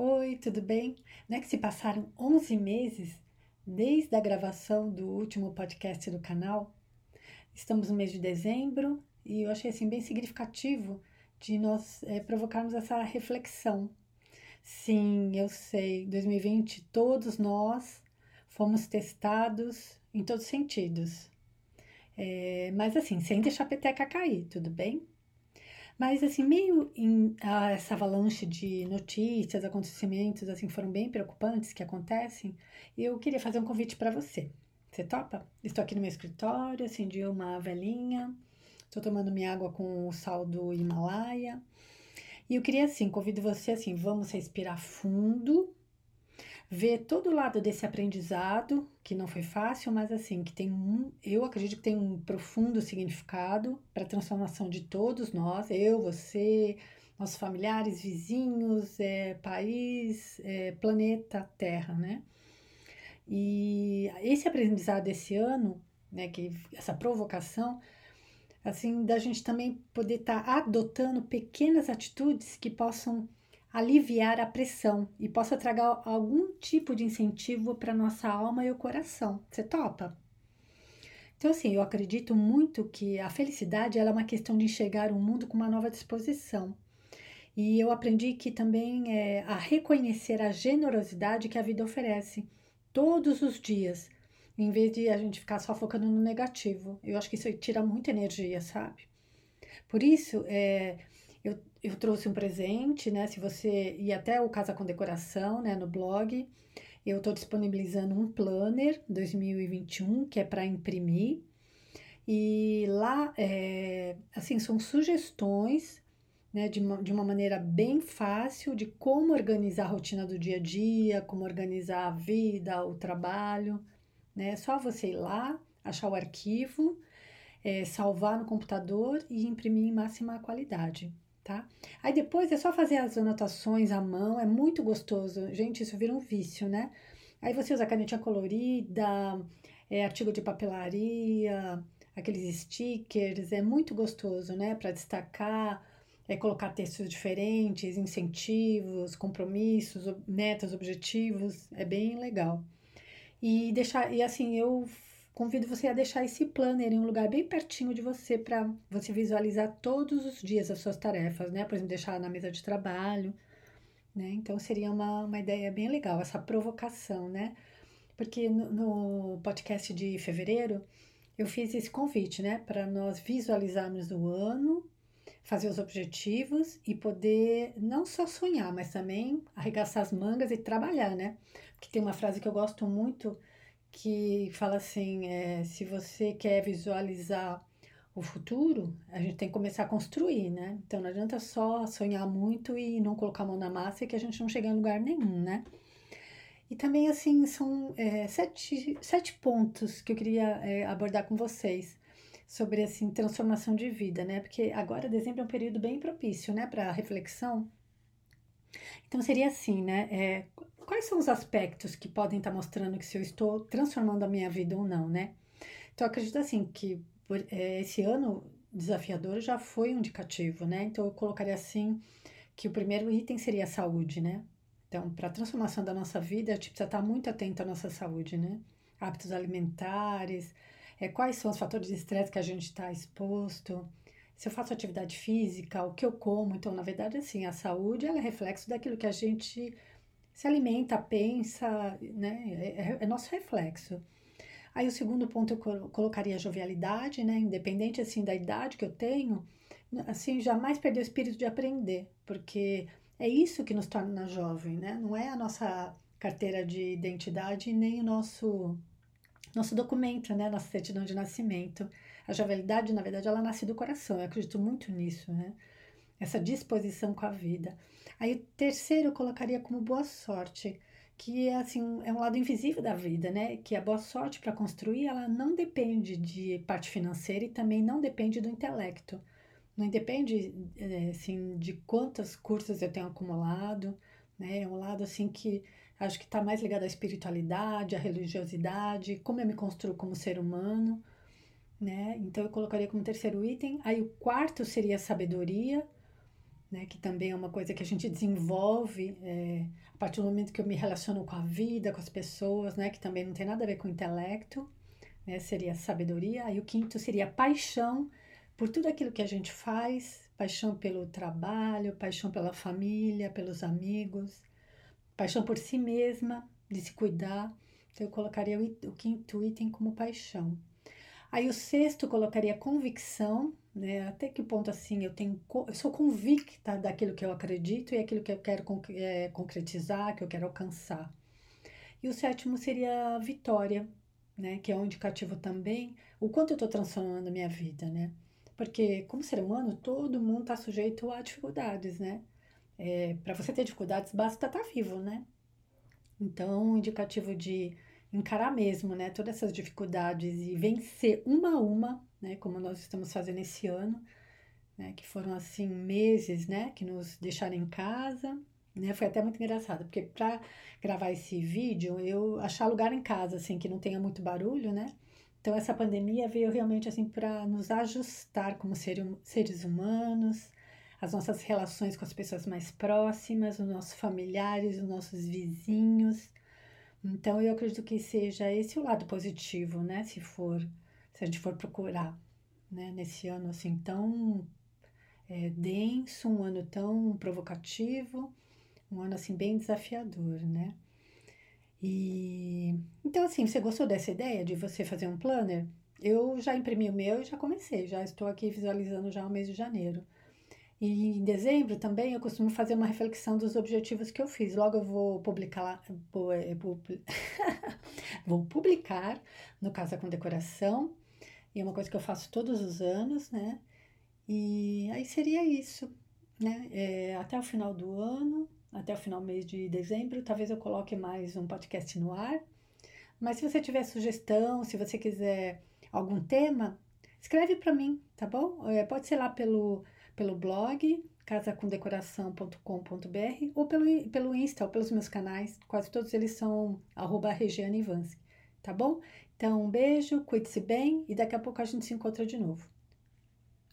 Oi, tudo bem? Não é que se passaram 11 meses desde a gravação do último podcast do canal? Estamos no mês de dezembro e eu achei assim bem significativo de nós é, provocarmos essa reflexão. Sim, eu sei, 2020 todos nós fomos testados em todos os sentidos. É, mas assim, sem deixar a peteca cair, tudo bem? Mas, assim, meio em ah, essa avalanche de notícias, acontecimentos, assim, foram bem preocupantes que acontecem, eu queria fazer um convite para você. Você topa? Estou aqui no meu escritório, acendi uma velinha, estou tomando minha água com o sal do Himalaia. E eu queria, assim, convido você, assim, vamos respirar fundo, ver todo o lado desse aprendizado, que não foi fácil, mas assim, que tem um, eu acredito que tem um profundo significado para a transformação de todos nós, eu, você, nossos familiares, vizinhos, é, país, é, planeta, Terra, né? E esse aprendizado desse ano, né, que essa provocação, assim, da gente também poder estar tá adotando pequenas atitudes que possam aliviar a pressão e possa tragar algum tipo de incentivo para nossa alma e o coração. Você topa? Então, assim, eu acredito muito que a felicidade é uma questão de enxergar o mundo com uma nova disposição. E eu aprendi que também é a reconhecer a generosidade que a vida oferece todos os dias, em vez de a gente ficar só focando no negativo. Eu acho que isso tira muita energia, sabe? Por isso, é, eu, eu trouxe um presente, né? Se você ir até o Casa com Decoração, né, no blog, eu estou disponibilizando um planner 2021 que é para imprimir. E lá, é, assim, são sugestões né, de, uma, de uma maneira bem fácil de como organizar a rotina do dia a dia, como organizar a vida, o trabalho. Né? É só você ir lá, achar o arquivo, é, salvar no computador e imprimir em máxima qualidade tá? Aí depois é só fazer as anotações à mão, é muito gostoso. Gente, isso vira um vício, né? Aí você usa canetinha colorida, é, artigo de papelaria, aqueles stickers, é muito gostoso, né? Para destacar, é colocar textos diferentes, incentivos, compromissos, metas, objetivos, é bem legal. E deixar, e assim, eu convido você a deixar esse planner em um lugar bem pertinho de você para você visualizar todos os dias as suas tarefas, né? Por exemplo, deixar na mesa de trabalho, né? Então seria uma, uma ideia bem legal, essa provocação, né? Porque no, no podcast de fevereiro eu fiz esse convite, né? Para nós visualizarmos o ano, fazer os objetivos e poder não só sonhar, mas também arregaçar as mangas e trabalhar, né? Porque tem uma frase que eu gosto muito que fala assim: é, se você quer visualizar o futuro, a gente tem que começar a construir, né? Então não adianta só sonhar muito e não colocar a mão na massa que a gente não chega em lugar nenhum, né? E também, assim, são é, sete, sete pontos que eu queria é, abordar com vocês sobre, assim, transformação de vida, né? Porque agora, dezembro é um período bem propício, né, para reflexão. Então, seria assim, né? É, quais são os aspectos que podem estar mostrando que se eu estou transformando a minha vida ou não, né? Então, acredito assim que é, esse ano desafiador já foi um indicativo, né? Então, eu colocaria assim que o primeiro item seria a saúde, né? Então, para a transformação da nossa vida, a gente precisa estar muito atento à nossa saúde, né? Hábitos alimentares, é, quais são os fatores de estresse que a gente está exposto, se eu faço atividade física, o que eu como. Então, na verdade, assim, a saúde é reflexo daquilo que a gente se alimenta, pensa, né? É, é, nosso reflexo. Aí o segundo ponto eu colocaria a jovialidade, né? Independente assim da idade que eu tenho, assim jamais perder o espírito de aprender, porque é isso que nos torna jovem, né? Não é a nossa carteira de identidade nem o nosso nosso documento, né? Nossa certidão de nascimento. A jovialidade, na verdade, ela nasce do coração. Eu acredito muito nisso, né? Essa disposição com a vida. Aí o terceiro eu colocaria como boa sorte, que é assim, é um lado invisível da vida, né? Que a boa sorte para construir, ela não depende de parte financeira e também não depende do intelecto. Não depende, é, assim, de quantos cursos eu tenho acumulado, né? É um lado, assim, que acho que está mais ligado à espiritualidade, à religiosidade, como eu me construo como ser humano, né? Então eu colocaria como terceiro item. Aí o quarto seria a sabedoria, né, que também é uma coisa que a gente desenvolve é, a partir do momento que eu me relaciono com a vida, com as pessoas, né, que também não tem nada a ver com o intelecto, né, seria sabedoria. E o quinto seria paixão por tudo aquilo que a gente faz, paixão pelo trabalho, paixão pela família, pelos amigos, paixão por si mesma, de se cuidar. Então eu colocaria o, o quinto item como paixão. Aí o sexto colocaria convicção, né? Até que ponto assim eu tenho, eu sou convicta daquilo que eu acredito e aquilo que eu quero é, concretizar, que eu quero alcançar. E o sétimo seria vitória, né? Que é um indicativo também o quanto eu estou transformando a minha vida, né? Porque como ser humano todo mundo está sujeito a dificuldades, né? É, Para você ter dificuldades basta estar tá vivo, né? Então, indicativo de encarar mesmo, né, todas essas dificuldades e vencer uma a uma, né, como nós estamos fazendo esse ano, né, que foram assim meses, né, que nos deixaram em casa, né, foi até muito engraçado, porque para gravar esse vídeo, eu achar lugar em casa, assim, que não tenha muito barulho, né, então essa pandemia veio realmente assim para nos ajustar como ser, seres humanos, as nossas relações com as pessoas mais próximas, os nossos familiares, os nossos vizinhos, então eu acredito que seja esse o lado positivo, né? Se for, se a gente for procurar, né? Nesse ano assim tão é, denso, um ano tão provocativo, um ano assim bem desafiador, né? E então assim, você gostou dessa ideia de você fazer um planner? Eu já imprimi o meu e já comecei, já estou aqui visualizando já o mês de janeiro. E em dezembro também eu costumo fazer uma reflexão dos objetivos que eu fiz. Logo eu vou publicar, vou, vou publicar no Casa com Decoração. E é uma coisa que eu faço todos os anos, né? E aí seria isso, né? É, até o final do ano, até o final do mês de dezembro, talvez eu coloque mais um podcast no ar. Mas se você tiver sugestão, se você quiser algum tema, escreve para mim, tá bom? É, pode ser lá pelo pelo blog casacomdecoração.com.br ou pelo, pelo Insta ou pelos meus canais, quase todos eles são arroba Regiane Ivansky, tá bom? Então, um beijo, cuide-se bem e daqui a pouco a gente se encontra de novo.